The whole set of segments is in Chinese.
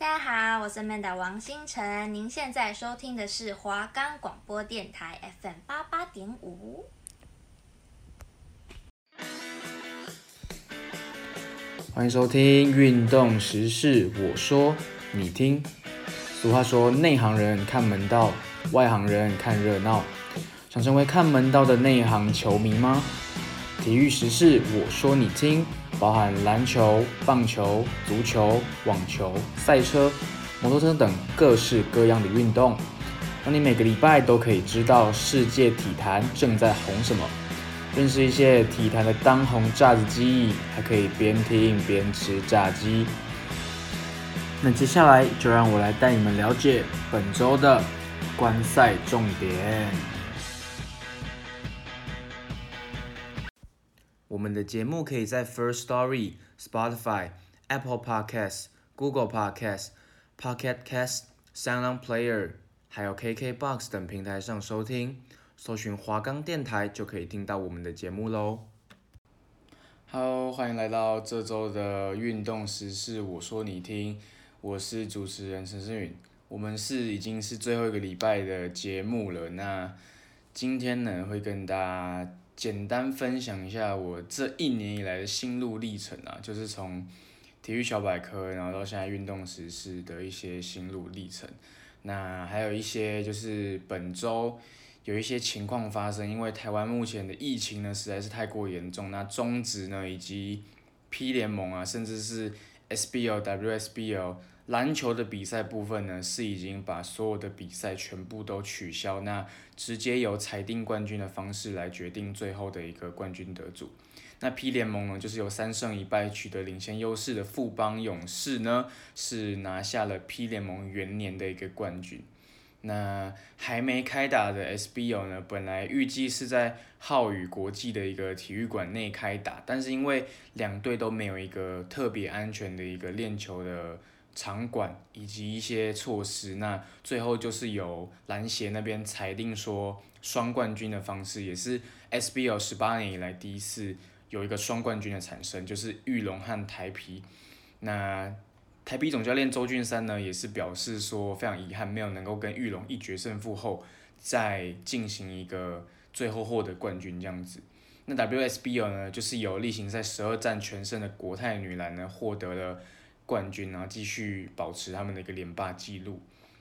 大家好，我是 Manda 王星辰，您现在收听的是华冈广播电台 FM 八八点五。欢迎收听运动时事，我说你听。俗话说，内行人看门道，外行人看热闹。想成为看门道的内行球迷吗？体育时事，我说你听，包含篮球、棒球、足球、网球、赛车、摩托车等各式各样的运动，让你每个礼拜都可以知道世界体坛正在红什么，认识一些体坛的当红炸子鸡，还可以边听边吃炸鸡。那接下来就让我来带你们了解本周的观赛重点。我们的节目可以在 First Story、Spotify、Apple Podcasts、Google Podcasts、Pocket Casts、SoundPlayer，还有 KKBox 等平台上收听，搜寻华冈电台就可以听到我们的节目喽。Hello，欢迎来到这周的运动时事，我说你听，我是主持人陈诗允。我们是已经是最后一个礼拜的节目了，那今天呢会跟大家。简单分享一下我这一年以来的心路历程啊，就是从体育小百科，然后到现在运动时事的一些心路历程。那还有一些就是本周有一些情况发生，因为台湾目前的疫情呢实在是太过严重。那中职呢以及 P 联盟啊，甚至是 SBL、WSBL。篮球的比赛部分呢，是已经把所有的比赛全部都取消，那直接由裁定冠军的方式来决定最后的一个冠军得主。那 P 联盟呢，就是由三胜一败取得领先优势的富邦勇士呢，是拿下了 P 联盟元年的一个冠军。那还没开打的 SBL 呢，本来预计是在浩宇国际的一个体育馆内开打，但是因为两队都没有一个特别安全的一个练球的。场馆以及一些措施，那最后就是由篮协那边裁定说双冠军的方式，也是 SBL 十八年以来第一次有一个双冠军的产生，就是玉龙和台啤。那台啤总教练周俊山呢，也是表示说非常遗憾，没有能够跟玉龙一决胜负后再进行一个最后获得冠军这样子。那 WSBL 呢，就是由例行赛十二战全胜的国泰女篮呢获得了。冠军，然后继续保持他们的一个连霸记录。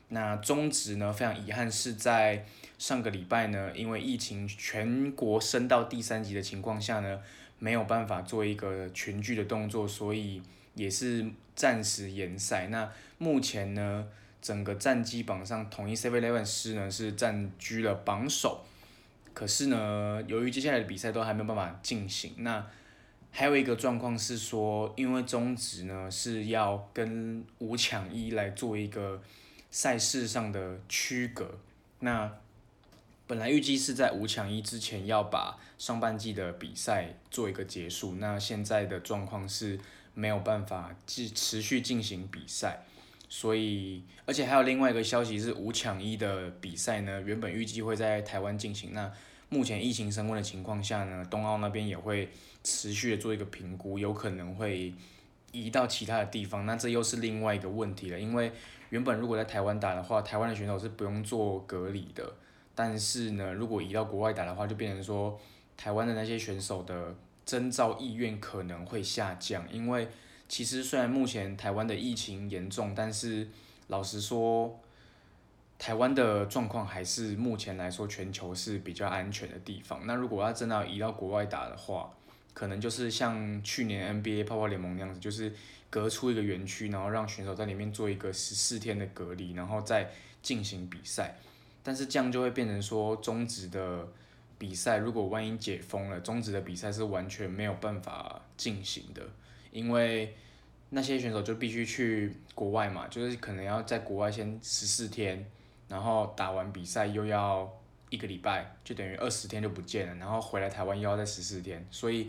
那中职呢，非常遗憾是在上个礼拜呢，因为疫情全国升到第三级的情况下呢，没有办法做一个群聚的动作，所以也是暂时延赛。那目前呢，整个战绩榜上，统一 Seven Eleven 狮呢是占据了榜首。可是呢，由于接下来的比赛都还没有办法进行，那还有一个状况是说，因为中职呢是要跟五抢一来做一个赛事上的区隔，那本来预计是在五抢一之前要把上半季的比赛做一个结束，那现在的状况是没有办法继持续进行比赛，所以而且还有另外一个消息是五抢一的比赛呢，原本预计会在台湾进行，那目前疫情升温的情况下呢，东奥那边也会。持续的做一个评估，有可能会移到其他的地方，那这又是另外一个问题了。因为原本如果在台湾打的话，台湾的选手是不用做隔离的。但是呢，如果移到国外打的话，就变成说台湾的那些选手的征召意愿可能会下降。因为其实虽然目前台湾的疫情严重，但是老实说，台湾的状况还是目前来说全球是比较安全的地方。那如果要真的要移到国外打的话，可能就是像去年 NBA 泡泡联盟那样子，就是隔出一个园区，然后让选手在里面做一个十四天的隔离，然后再进行比赛。但是这样就会变成说，中职的比赛如果万一解封了，中职的比赛是完全没有办法进行的，因为那些选手就必须去国外嘛，就是可能要在国外先十四天，然后打完比赛又要。一个礼拜就等于二十天就不见了，然后回来台湾又要再十四天，所以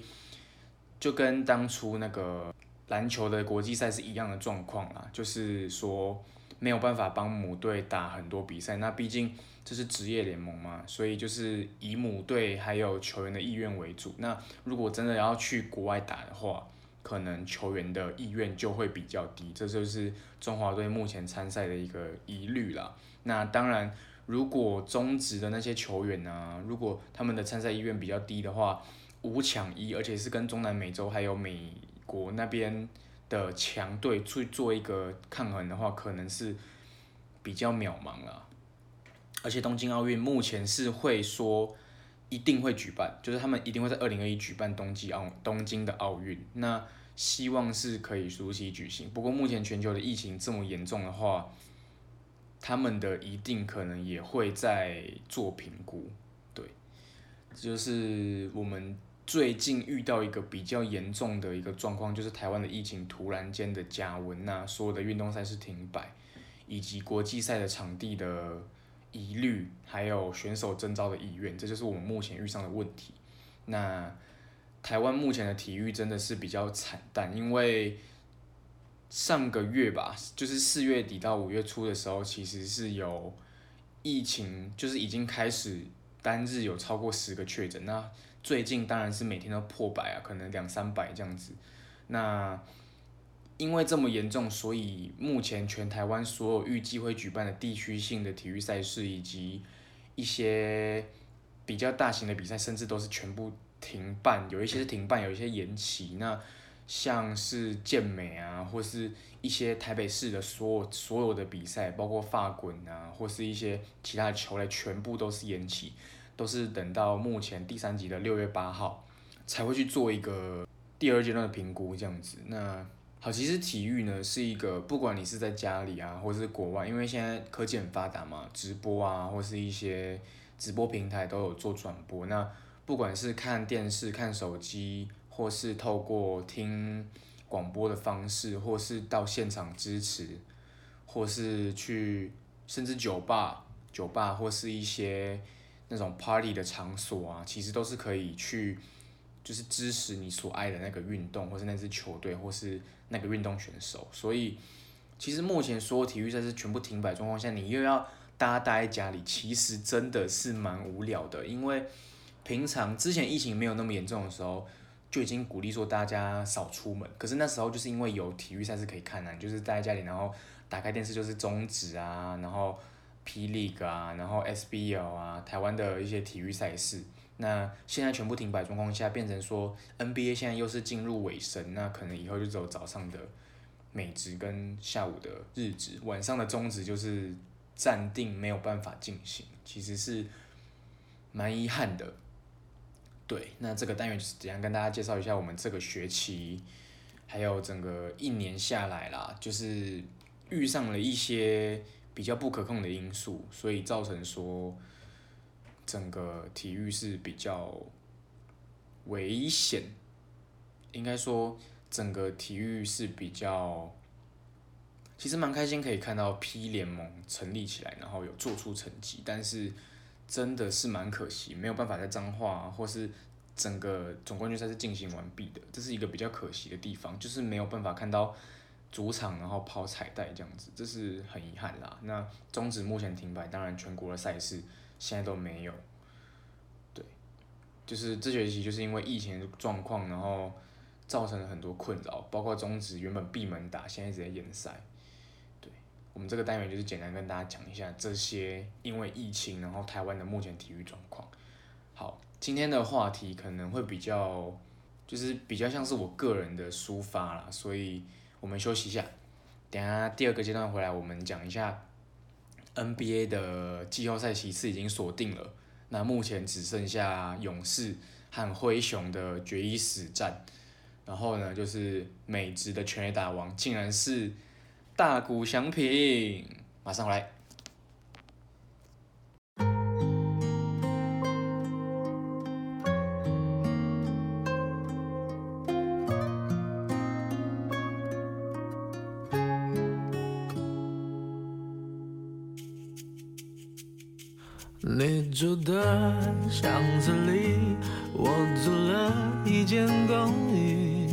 就跟当初那个篮球的国际赛是一样的状况啦，就是说没有办法帮母队打很多比赛，那毕竟这是职业联盟嘛，所以就是以母队还有球员的意愿为主。那如果真的要去国外打的话，可能球员的意愿就会比较低，这就是中华队目前参赛的一个疑虑啦。那当然，如果中职的那些球员啊，如果他们的参赛意愿比较低的话，五抢一，而且是跟中南美洲还有美国那边的强队去做一个抗衡的话，可能是比较渺茫了。而且东京奥运目前是会说一定会举办，就是他们一定会在二零二一举办冬季奥东京的奥运，那希望是可以如期举行。不过目前全球的疫情这么严重的话，他们的一定可能也会在做评估。对，就是我们最近遇到一个比较严重的一个状况，就是台湾的疫情突然间的加温，那所有的运动赛事停摆，以及国际赛的场地的。疑虑，还有选手征召的意愿，这就是我们目前遇上的问题。那台湾目前的体育真的是比较惨淡，因为上个月吧，就是四月底到五月初的时候，其实是有疫情，就是已经开始单日有超过十个确诊。那最近当然是每天都破百啊，可能两三百这样子。那因为这么严重，所以目前全台湾所有预计会举办的地区性的体育赛事，以及一些比较大型的比赛，甚至都是全部停办。有一些是停办，有一些延期。那像是健美啊，或是一些台北市的所有所有的比赛，包括发滚啊，或是一些其他的球类，全部都是延期，都是等到目前第三集的六月八号才会去做一个第二阶段的评估，这样子。那好，其实体育呢是一个，不管你是在家里啊，或是国外，因为现在科技很发达嘛，直播啊，或是一些直播平台都有做转播。那不管是看电视、看手机，或是透过听广播的方式，或是到现场支持，或是去甚至酒吧、酒吧或是一些那种 party 的场所啊，其实都是可以去。就是支持你所爱的那个运动，或是那支球队，或是那个运动选手。所以，其实目前所有体育赛事全部停摆状况下，你又要大家待在家里，其实真的是蛮无聊的。因为平常之前疫情没有那么严重的时候，就已经鼓励说大家少出门。可是那时候就是因为有体育赛事可以看啊，就是待在家里，然后打开电视就是中职啊，然后 P League 啊，然后 SBL 啊，台湾的一些体育赛事。那现在全部停摆状况下，变成说 NBA 现在又是进入尾声，那可能以后就只有早上的美职跟下午的日职，晚上的中职就是暂定没有办法进行，其实是蛮遗憾的。对，那这个单元就是怎样跟大家介绍一下我们这个学期，还有整个一年下来啦，就是遇上了一些比较不可控的因素，所以造成说。整个体育是比较危险，应该说整个体育是比较，其实蛮开心可以看到 P 联盟成立起来，然后有做出成绩，但是真的是蛮可惜，没有办法在彰化或是整个总冠军赛是进行完毕的，这是一个比较可惜的地方，就是没有办法看到主场然后抛彩带这样子，这是很遗憾啦。那中止目前停摆，当然全国的赛事。现在都没有，对，就是这学期就是因为疫情状况，然后造成了很多困扰，包括中止原本闭门打，现在一直在延赛。我们这个单元就是简单跟大家讲一下这些因为疫情，然后台湾的目前体育状况。好，今天的话题可能会比较，就是比较像是我个人的抒发啦，所以我们休息一下，等下第二个阶段回来，我们讲一下。NBA 的季后赛席次已经锁定了，那目前只剩下勇士和灰熊的决一死战，然后呢，就是美职的全垒打王竟然是大谷翔平，马上来。你住的巷子里，我租了一间公寓，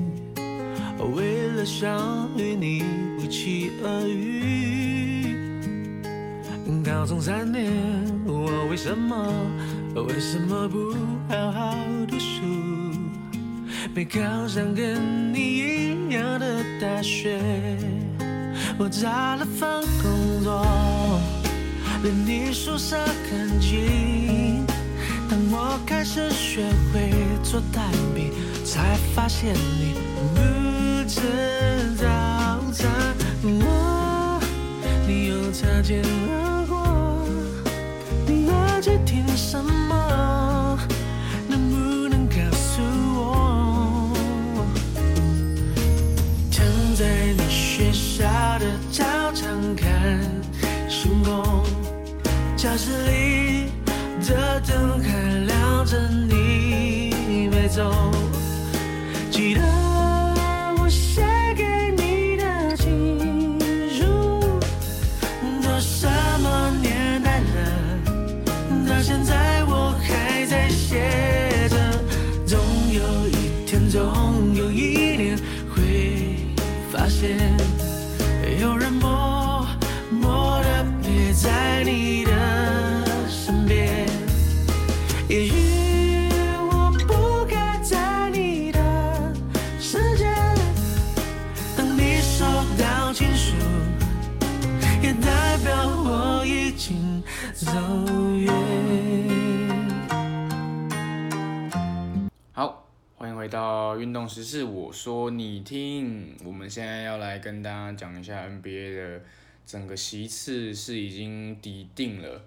为了想与你不期而遇。高中三年，我为什么为什么不好好读书？没考上跟你一样的大学，我找了份工作，离你宿舍很近。当我开始学会做蛋饼，才发现你吃早餐。我，你又擦肩而我已经走远。好，欢迎回到运动时事，我说你听。我们现在要来跟大家讲一下 NBA 的整个席次是已经底定了。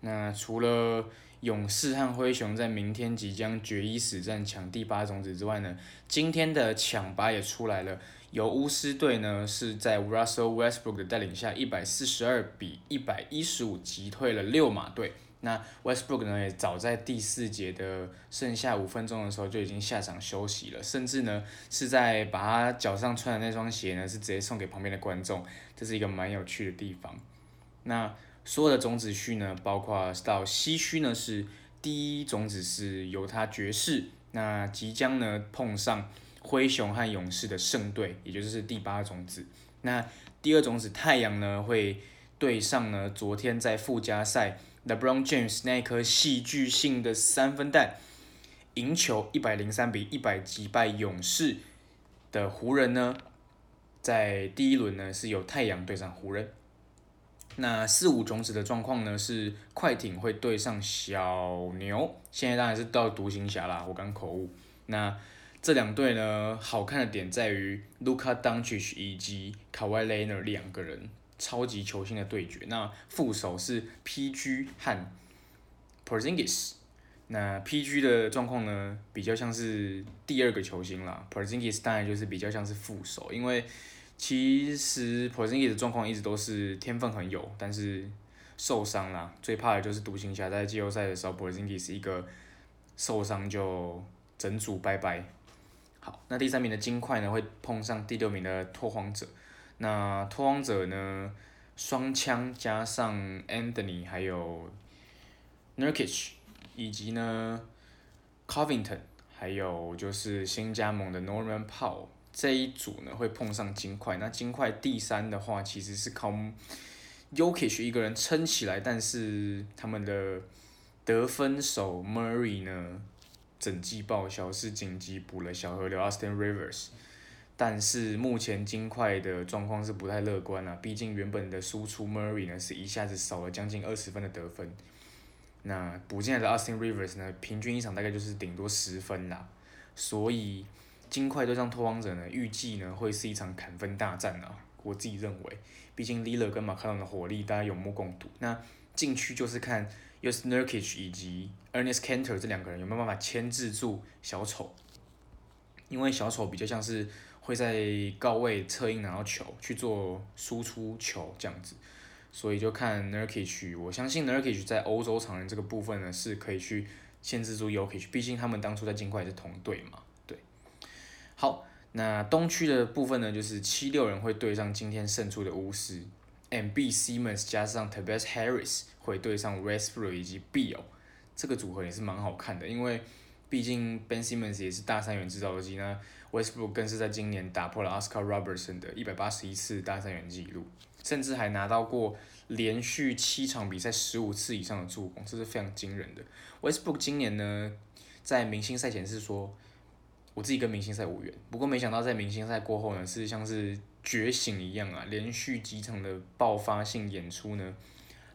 那除了勇士和灰熊在明天即将决一死战抢第八种子之外呢，今天的抢八也出来了。由巫师队呢是在 Russell Westbrook 的带领下，一百四十二比一百一十五击退了六马队。那 Westbrook 呢也早在第四节的剩下五分钟的时候就已经下场休息了，甚至呢是在把他脚上穿的那双鞋呢是直接送给旁边的观众，这是一个蛮有趣的地方。那所有的种子序呢，包括到西区呢，是第一种子是犹他爵士，那即将呢碰上灰熊和勇士的胜队，也就是第八种子。那第二种子太阳呢会对上呢昨天在附加赛 LeBron James 那颗戏剧性的三分弹赢球一百零三比一百击败勇士的湖人呢，在第一轮呢是由太阳对上湖人。那四五种子的状况呢？是快艇会对上小牛，现在当然是到独行侠啦，我刚口误。那这两队呢，好看的点在于 Luka Doncic 以及 Kawhi Leonard 两个人超级球星的对决。那副手是 PG 和 Porzingis。那 PG 的状况呢，比较像是第二个球星啦，Porzingis 当然就是比较像是副手，因为。其实 Porzingis 的状况一直都是天分很有，但是受伤啦。最怕的就是独行侠在季后赛的时候，Porzingis 一个受伤就整组拜拜。好，那第三名的金块呢会碰上第六名的拓荒者。那拓荒者呢双枪加上 Anthony 还有 Nurkic 以及呢 Covington，还有就是新加盟的 Norman Powell。这一组呢会碰上金块，那金块第三的话其实是靠 Yokic 一个人撑起来，但是他们的得分手 Murray 呢整季报销，是紧急补了小河流 Austin Rivers，但是目前金块的状况是不太乐观啊，毕竟原本的输出 Murray 呢是一下子少了将近二十分的得分，那补进来的 Austin Rivers 呢平均一场大概就是顶多十分啦，所以。金块对上拓荒者呢，预计呢会是一场砍分大战啊！我自己认为，毕竟 Lillard 跟马卡龙的火力大家有目共睹。那禁区就是看 Jusuf Nurkic 以及 Ernest Carter 这两个人有没有办法牵制住小丑，因为小丑比较像是会在高位侧应拿到球去做输出球这样子，所以就看 Nurkic。我相信 Nurkic 在欧洲常人这个部分呢是可以去牵制住 Yokic，毕竟他们当初在金块也是同队嘛。对好，那东区的部分呢，就是七六人会对上今天胜出的巫师，Embiid Simmons 加上 Tobias Harris 会对上 Westbrook 以及 Beal，这个组合也是蛮好看的，因为毕竟 Ben Simmons 也是大三元制造机呢，Westbrook 更是在今年打破了 Oscar Robertson 的一百八十一次大三元纪录，甚至还拿到过连续七场比赛十五次以上的助攻，这是非常惊人的。Westbrook 今年呢，在明星赛前是说。我自己跟明星赛无缘，不过没想到在明星赛过后呢，是像是觉醒一样啊，连续几场的爆发性演出呢，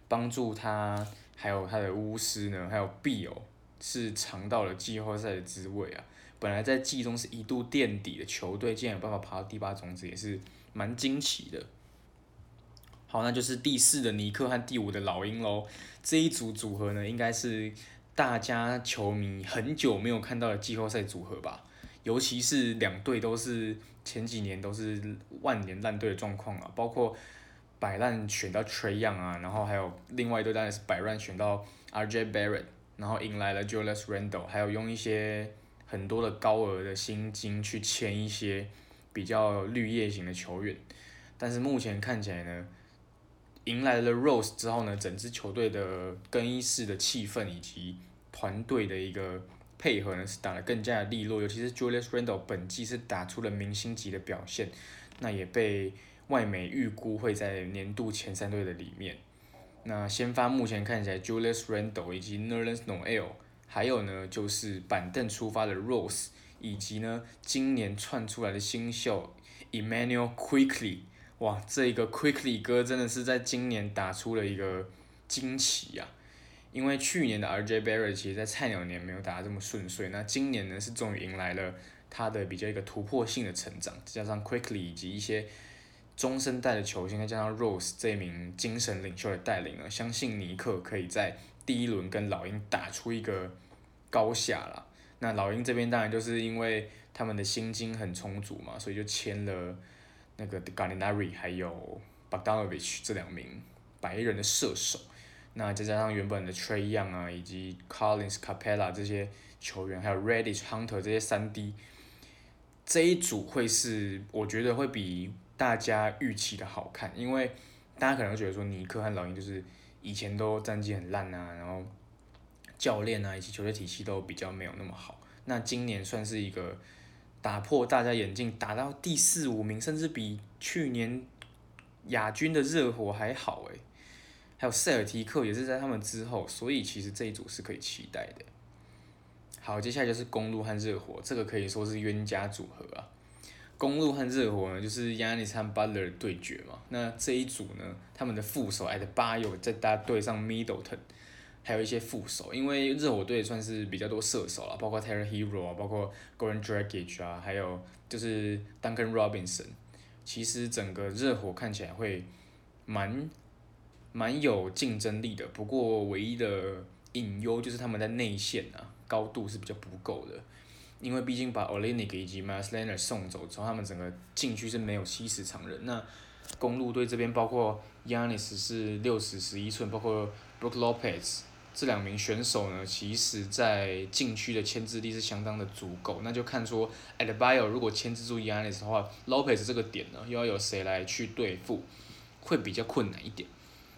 帮助他还有他的巫师呢，还有 Beal 是尝到了季后赛的滋味啊。本来在季中是一度垫底的球队，竟然有办法爬到第八种子，也是蛮惊奇的。好，那就是第四的尼克和第五的老鹰喽。这一组组合呢，应该是大家球迷很久没有看到的季后赛组合吧。尤其是两队都是前几年都是万年烂队的状况啊，包括摆烂选到 Trae Young 啊，然后还有另外一队当然是摆烂选到 RJ Barrett，然后迎来了 Julius Randle，还有用一些。很多的高额的薪金去签一些比较绿叶型的球员，但是目前看起来呢，迎来了 Rose 之后呢，整支球队的更衣室的气氛以及团队的一个配合呢，是打得更加的利落，尤其是 Julius Randle 本季是打出了明星级的表现，那也被外媒预估会在年度前三队的里面。那先发目前看起来 Julius Randle 以及 Nerlens Noel。还有呢，就是板凳出发的 Rose，以及呢，今年窜出来的新秀 Emmanuel Quickly，哇，这一个 Quickly 哥真的是在今年打出了一个惊奇啊！因为去年的 RJ Barrett 其实在菜鸟年没有打得这么顺遂，那今年呢是终于迎来了他的比较一个突破性的成长，再加上 Quickly 以及一些中生代的球星，再加上 Rose 这名精神领袖的带领呢，相信尼克可以在第一轮跟老鹰打出一个高下了。那老鹰这边当然就是因为他们的薪金很充足嘛，所以就签了那个 Gallinari 还有 Bogdanovich 这两名白人的射手。那再加上原本的 Trae Young 啊，以及 Collins Capella 这些球员，还有 Reddish Hunter 这些三 D，这一组会是我觉得会比大家预期的好看，因为大家可能会觉得说尼克和老鹰就是。以前都战绩很烂啊，然后教练啊以及球队体系都比较没有那么好。那今年算是一个打破大家眼镜，打到第四五名，甚至比去年亚军的热火还好诶。还有塞尔提克也是在他们之后，所以其实这一组是可以期待的。好，接下来就是公鹿和热火，这个可以说是冤家组合啊。公鹿和热火呢，就是 Giannis 和 Butler 对决嘛。那这一组呢，他们的副手 Adebayo 再搭对上 Middleton，还有一些副手，因为热火队算是比较多射手了，包括 Terra Hero 啊，包括 Goran Dragic 啊，还有就是 Duncan Robinson。其实整个热火看起来会蛮蛮有竞争力的，不过唯一的隐忧就是他们在内线啊，高度是比较不够的。因为毕竟把 Olynyk 以及 Maslenar 送走之后，他们整个禁区是没有七十长人。那公路队这边包括 Yanis 是六十十一寸，包括 Brook Lopez 这两名选手呢，其实在禁区的牵制力是相当的足够。那就看说 a d b i o 如果牵制住 Yanis 的话，Lopez 这个点呢，又要有谁来去对付，会比较困难一点。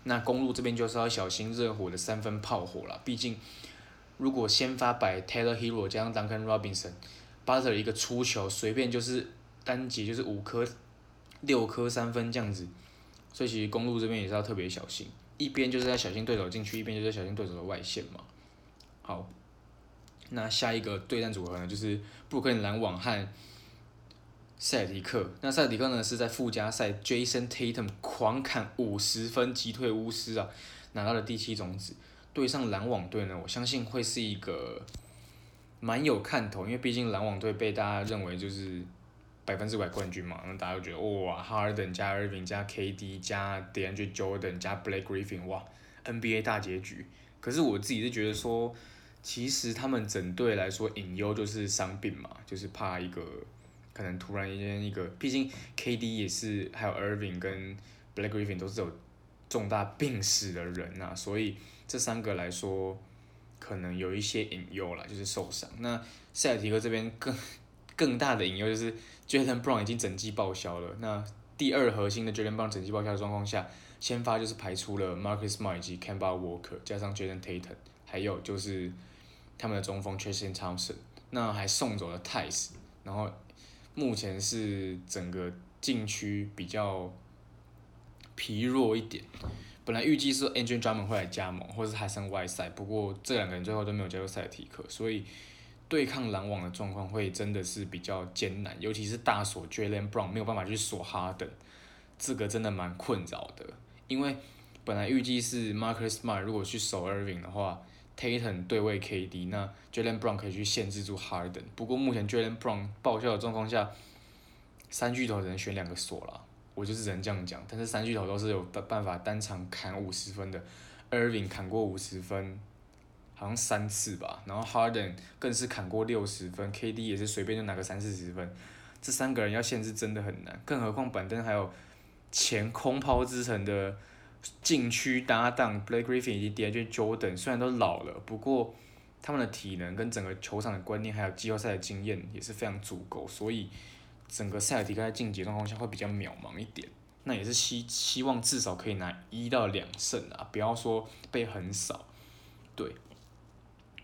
那公路这边就是要小心热火的三分炮火了，毕竟。如果先发摆 Taylor Hero 加上 Duncan Robinson，Butler 一个出球随便就是单节就是五颗、六颗三分这样子，所以其实公路这边也是要特别小心，一边就是在小心对手进去，一边就是在小心对手的外线嘛。好，那下一个对战组合呢，就是布克林篮网和塞迪克。那塞迪克呢是在附加赛 Jason Tatum 狂砍五十分击退巫师啊，拿到了第七种子。对上篮网队呢，我相信会是一个蛮有看头，因为毕竟篮网队被大家认为就是百分之百冠军嘛，那大家都觉得哇，Harden 加 Irving 加 KD 加 DeAndre Jordan 加 Blake Griffin，哇，NBA 大结局。可是我自己是觉得说，其实他们整队来说隐忧就是伤病嘛，就是怕一个可能突然间一个，毕竟 KD 也是还有 Irving 跟 Black Griffin 都是有重大病史的人呐、所以。这三个来说，可能有一些隐忧了，就是受伤。那塞尔提克这边更更大的隐忧就是 Jaylen Brown 已经整季报销了。那第二核心的 Jaylen Brown 整季报销的状况下，先发就是排出了 Marcus Smart 以及 c a m b a Walker，加上 Jayson Tatum，还有就是他们的中锋 Tristan Thompson。那还送走了 Theis，然后目前是整个禁区比较疲弱一点。本来预计是 Andre Drummond 会来加盟，或是还剩外赛，不过这两个人最后都没有加入赛提克，所以对抗篮网的状况会真的是比较艰难，尤其是大锁 Jalen Brown 没有办法去锁哈登，这个真的蛮困扰的。因为本来预计是 Marcus Smart 如果去守 Irving 的话，Tatum 对位 KD，那 Jalen Brown 可以去限制住 Harden，。不过目前 Jalen Brown 报销的状况下，三巨头只能选两个锁了，我就是只能这样讲。但是三巨头都是有办办法单场砍五十分的，Irving 砍过五十分。好像三次吧，然后 Harden 更是砍过六十分，KD 也是随便就拿个三四十分，这三个人要限制真的很难，更何况板凳还有前空抛之城的禁区搭档 Blake Griffin 以及 Djordan，虽然都老了，不过他们的体能跟整个球场的观念还有季后赛的经验也是非常足够，所以整个塞尔提克在晋级状况下会比较渺茫一点，那也是希希望至少可以拿一到两胜啊，不要说被横扫，对。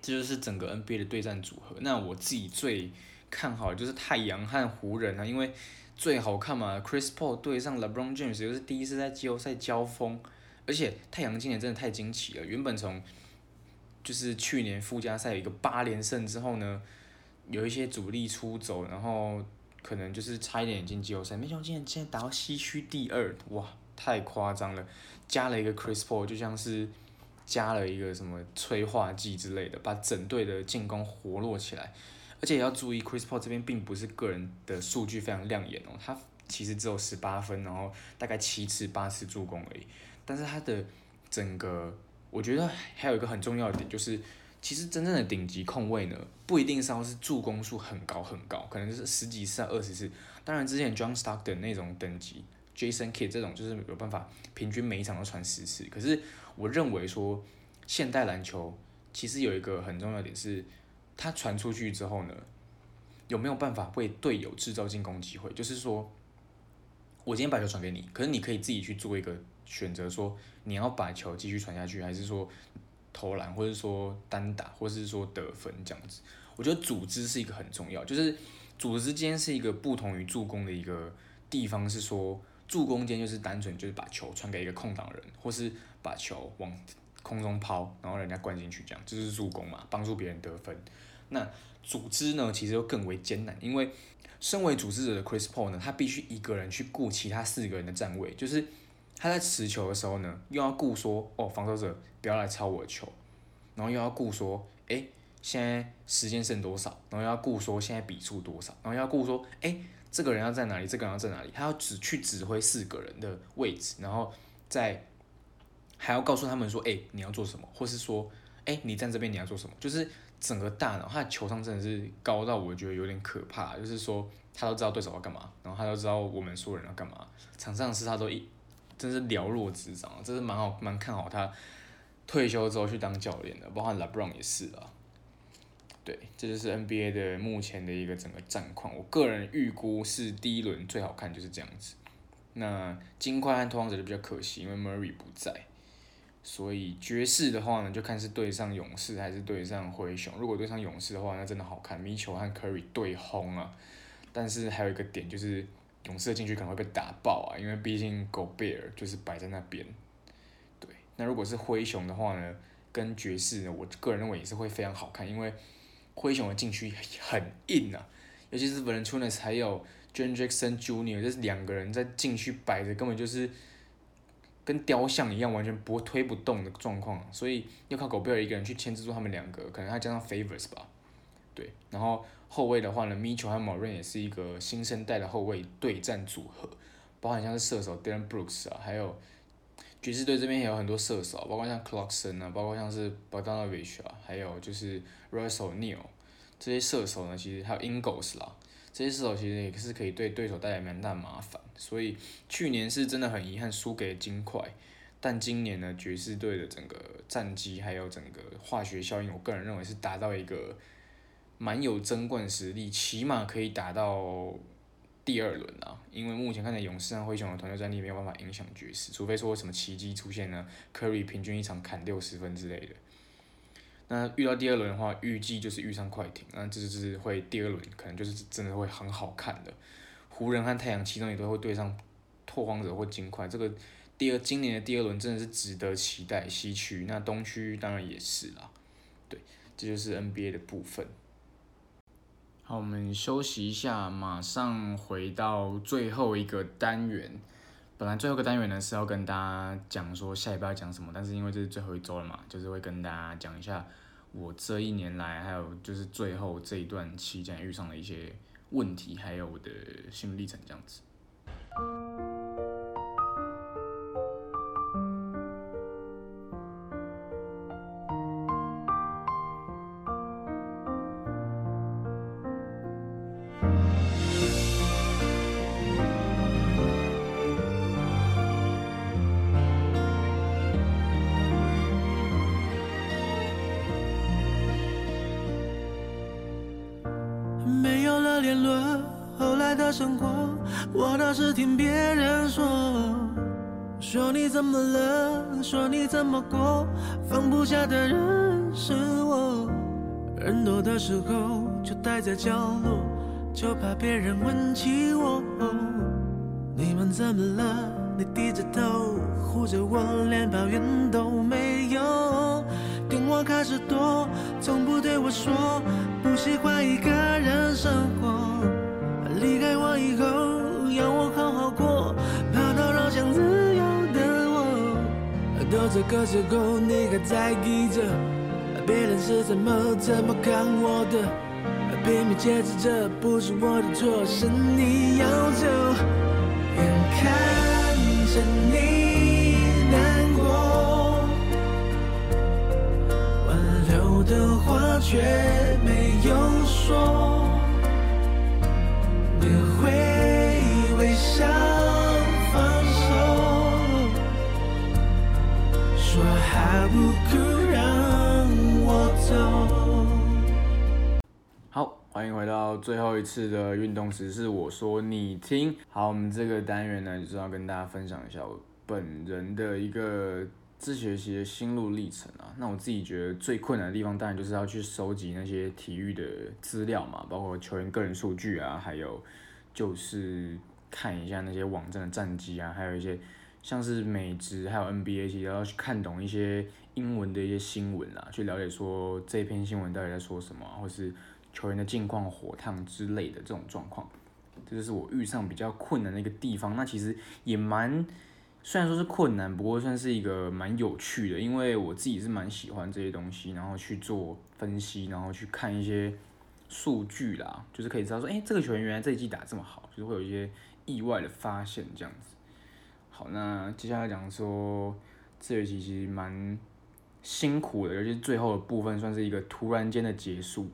这就是整个 NBA 的对战组合。那我自己最看好的就是太阳和湖人啊，因为最好看嘛，Chris Paul 对上 LeBron James 又是第一次在季后赛交锋，而且太阳今年真的太惊奇了。原本从就是去年附加赛有一个八连胜之后呢，有一些主力出走，然后可能就是差一点进季后赛，没想到今年竟然打到西区第二，哇，太夸张了！加了一个 Chris Paul，就像是。加了一个什么催化剂之类的，把整队的进攻活络起来。而且也要注意，Chris Paul 这边并不是个人的数据非常亮眼哦，他其实只有十八分，然后大概七次八次助攻而已。但是他的整个，我觉得还有一个很重要的点就是，其实真正的顶级控卫呢，不一定是要是助攻数很高很高，可能就是十几次、二十次。当然之前 John Stockton 那种等级，Jason Kidd 这种就是有办法平均每一场都传十次，可是。我认为说，现代篮球其实有一个很重要的点是，它传出去之后呢，有没有办法为队友制造进攻机会？就是说，我今天把球传给你，可是你可以自己去做一个选择，说你要把球继续传下去，还是说投篮，或者说单打，或是说得分这样子。我觉得组织是一个很重要，就是组织间是一个不同于助攻的一个地方，是说。助攻间就是单纯就是把球传给一个空档人，或是把球往空中抛，然后人家灌进去，这样就是助攻嘛，帮助别人得分。那组织呢，其实又更为艰难，因为身为组织者的 Chris Paul 呢，他必须一个人去顾其他四个人的站位，就是他在持球的时候呢，又要顾说哦，防守者不要来抄我的球，然后又要顾说，哎，现在时间剩多少，然后又要顾说现在比数多少，然后又要顾说，哎。这个人要在哪里？这个人要在哪里？他要只去指挥四个人的位置，然后再还要告诉他们说：“哎，你要做什么？”或是说：“哎，你站这边，你要做什么？”就是整个大脑，他的球商真的是高到我觉得有点可怕。就是说，他都知道对手要干嘛，然后他都知道我们所有人要干嘛。场上是他都一真是了若指掌，这是蛮好蛮看好他退休之后去当教练的，包括 LeBron 也是啊。对，这就是 NBA 的目前的一个整个战况。我个人预估是第一轮最好看就是这样子。那金块和拓荒者就比较可惜，因为 Murray 不在。所以爵士的话呢，就看是对上勇士还是对上灰熊。如果对上勇士的话，那真的好看，Mitchell 和 Curry 对轰啊。但是还有一个点就是，勇士的禁区可能会被打爆啊，因为毕竟 Gobert 就是摆在那边。对，那如果是灰熊的话呢，跟爵士呢，我个人认为也是会非常好看，因为。灰熊的禁区很硬啊，尤其是 Valanciunas 还有 Jaren Jackson Jr.，这是两个人在禁区摆着，根本就是跟雕像一样，完全不会推不动的状况。所以要靠狗贝尔一个人去牵制住他们两个，可能还加上 Favors 吧。对，然后后卫的话呢，Mitchell 和 Moran 也是一个新生代的后卫对战组合，包含像是射手 Dylan Brooks 啊，还有爵士队这边也有很多射手，包括像 Clarkson 啊，包括像是 Bogdanovich 啊，还有就是。Russell Neal 这些射手呢，其实还有 Ingles 啦，这些射手其实也是可以对对手带来蛮大麻烦，所以去年是真的很遗憾输给金块，但今年呢，爵士队的整个战绩还有整个化学效应，我个人认为是达到一个蛮有争冠实力，起码可以打到第二轮啊，因为目前看来勇士和灰熊的团队战力没有办法影响爵士，除非说什么奇迹出现呢，Curry 平均一场砍六十分之类的。那遇到第二轮的话，预计就是遇上快艇，那这就是会第二轮可能就是真的会很好看的。湖人和太阳其中也都会对上拓荒者或金块，这个第二今年的第二轮真的是值得期待。西区那东区当然也是啦，对，这就是 NBA 的部分。好，我们休息一下，马上回到最后一个单元。本来最后一个单元呢是要跟大家讲说下一步要讲什么，但是因为这是最后一周了嘛，就是会跟大家讲一下我这一年来，还有就是最后这一段期间遇上的一些问题，还有我的心路历程这样子。生活，我倒是听别人说，说你怎么了，说你怎么过，放不下的人是我。人多的时候就待在角落，就怕别人问起我。你们怎么了？你低着头护着我，连抱怨都没有。电话开始多，从不对我说，不喜欢一个人生活。都这个时候，你还在意着别人是怎么怎么看我的，拼命解释着不是我的错，是你要走。眼看着你难过，挽留的。话却没有说。欢迎回到最后一次的运动时事，我说你听。好，我们这个单元呢，就是要跟大家分享一下我本人的一个自学习的心路历程啊。那我自己觉得最困难的地方，当然就是要去收集那些体育的资料嘛，包括球员个人数据啊，还有就是看一下那些网站的战绩啊，还有一些。像是美职还有 NBA，其实要去看懂一些英文的一些新闻啊，去了解说这篇新闻到底在说什么，或是球员的近况、火烫之类的这种状况，这就是我遇上比较困难的一个地方。那其实也蛮，虽然说是困难，不过算是一个蛮有趣的，因为我自己是蛮喜欢这些东西，然后去做分析，然后去看一些数据啦，就是可以知道说，哎，这个球员原来这一季打这么好，就是会有一些意外的发现这样子。好，那接下来讲说，这学期其实蛮辛苦的，尤其是最后的部分，算是一个突然间的结束。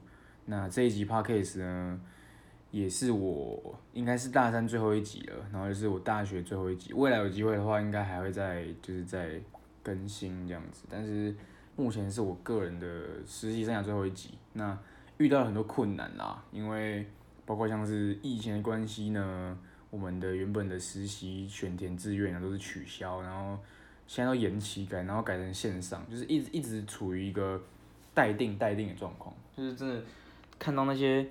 那这一集 Podcast 呢，也是我应该是大三最后一集了，然后就是我大学最后一集。未来有机会的话，应该还会再就是再更新这样子。但是目前是我个人的实习生涯最后一集。那遇到了很多困难啦，因为包括像是疫情的关系呢。我们的原本的实习选填志愿啊都是取消，然后现在都延期改，然后改成线上，就是一直一直处于一个待定待定的状况，就是真的看到那些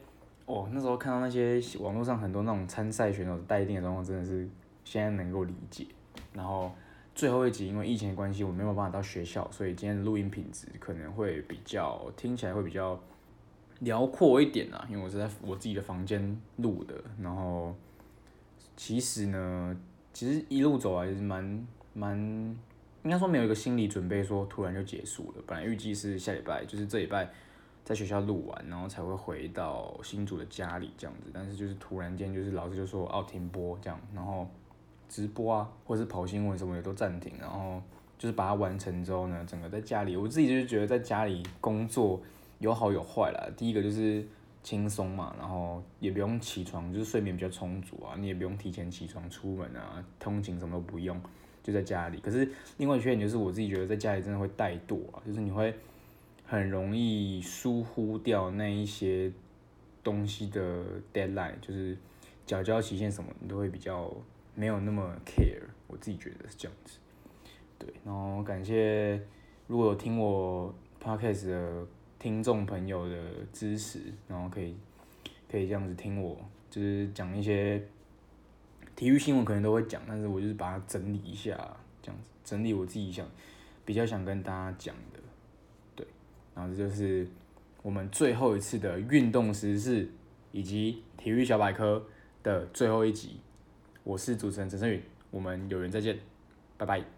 哦，那时候看到那些网络上很多那种参赛选手待定的状况，真的是现在能够理解。然后最后一集因为疫情的关系，我没有办法到学校，所以今天录音品质可能会比较听起来会比较辽阔一点啊，因为我是在我自己的房间录的，然后。其实呢，其实一路走来就是蛮蛮，应该说没有一个心理准备，说突然就结束了。本来预计是下礼拜，就是这礼拜在学校录完，然后才会回到新主的家里这样子。但是就是突然间，就是老师就说哦停播这样，然后直播啊，或者是跑新闻什么的都暂停，然后就是把它完成之后呢，整个在家里，我自己就是觉得在家里工作有好有坏啦。第一个就是。轻松嘛，然后也不用起床，就是睡眠比较充足啊，你也不用提前起床出门啊，通勤什么都不用，就在家里。可是另外一缺点就是我自己觉得在家里真的会怠惰啊，就是你会很容易疏忽掉那一些东西的 deadline，就是缴交期限什么，你都会比较没有那么 care。我自己觉得是这样子。对，然后感谢如果有听我 podcast 的。听众朋友的支持，然后可以可以这样子听我，就是讲一些体育新闻，可能都会讲，但是我就是把它整理一下，这样子整理我自己想比较想跟大家讲，然后这就是我们最后一次的运动时事，以及体育小百科的最后一集。我是主持人陈胜宇，我们有缘再见，拜拜。